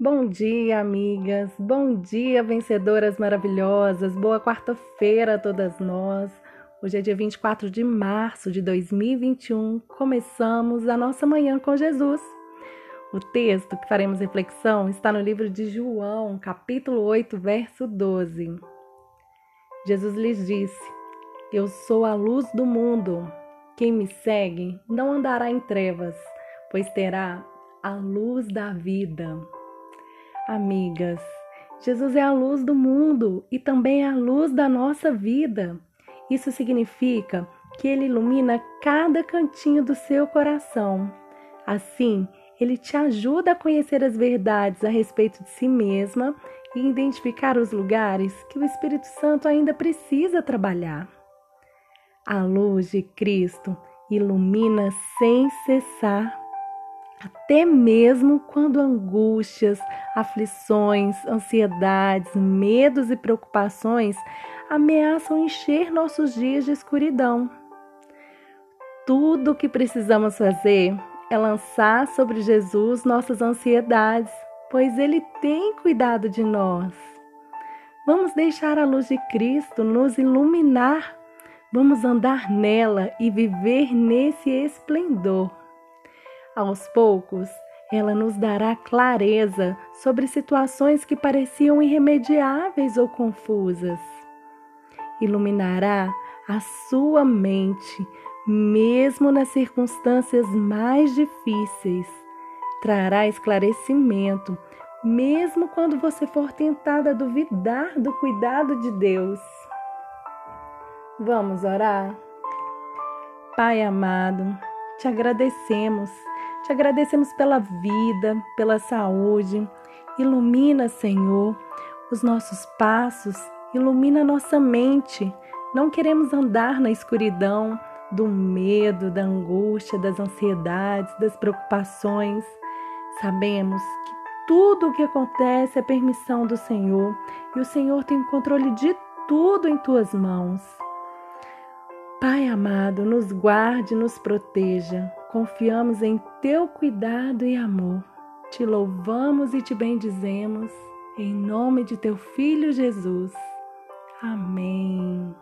Bom dia, amigas. Bom dia, vencedoras maravilhosas. Boa quarta-feira a todas nós. Hoje é dia 24 de março de 2021. Começamos a nossa manhã com Jesus. O texto que faremos reflexão está no livro de João, capítulo 8, verso 12. Jesus lhes disse: Eu sou a luz do mundo. Quem me segue não andará em trevas, pois terá a luz da vida. Amigas, Jesus é a luz do mundo e também é a luz da nossa vida. Isso significa que ele ilumina cada cantinho do seu coração. Assim, ele te ajuda a conhecer as verdades a respeito de si mesma e identificar os lugares que o Espírito Santo ainda precisa trabalhar. A luz de Cristo ilumina sem cessar até mesmo quando angústias, aflições, ansiedades, medos e preocupações ameaçam encher nossos dias de escuridão. Tudo o que precisamos fazer é lançar sobre Jesus nossas ansiedades, pois Ele tem cuidado de nós. Vamos deixar a luz de Cristo nos iluminar, vamos andar nela e viver nesse esplendor. Aos poucos, ela nos dará clareza sobre situações que pareciam irremediáveis ou confusas. Iluminará a sua mente, mesmo nas circunstâncias mais difíceis. Trará esclarecimento, mesmo quando você for tentada a duvidar do cuidado de Deus. Vamos orar? Pai amado, te agradecemos te agradecemos pela vida, pela saúde. Ilumina, Senhor, os nossos passos, ilumina nossa mente. Não queremos andar na escuridão do medo, da angústia, das ansiedades, das preocupações. Sabemos que tudo o que acontece é permissão do Senhor e o Senhor tem o controle de tudo em tuas mãos. Pai amado, nos guarde, nos proteja. Confiamos em teu cuidado e amor. Te louvamos e te bendizemos, em nome de teu Filho Jesus. Amém.